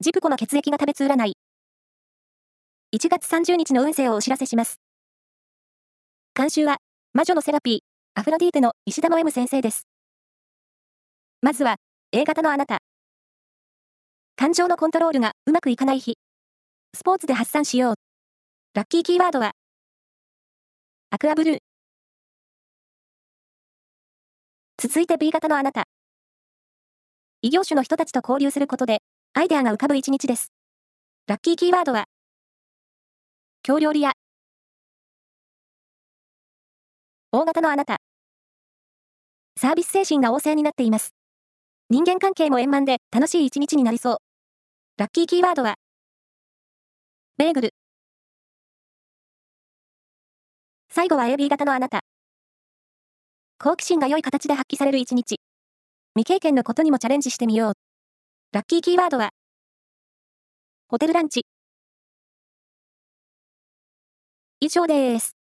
ジプコの血液が食べつ占い。1月30日の運勢をお知らせします。監修は、魔女のセラピー、アフロディーテの石田の M 先生です。まずは、A 型のあなた。感情のコントロールがうまくいかない日。スポーツで発散しよう。ラッキーキーワードは、アクアブルー。続いて B 型のあなた。異業種の人たちと交流することで、アイデアが浮かぶ一日です。ラッキーキーワードは、京料理屋。大型のあなた。サービス精神が旺盛になっています。人間関係も円満で楽しい一日になりそう。ラッキーキーワードは、ベーグル。最後は AB 型のあなた。好奇心が良い形で発揮される一日。未経験のことにもチャレンジしてみよう。ラッキーキーワードは、ホテルランチ。以上です。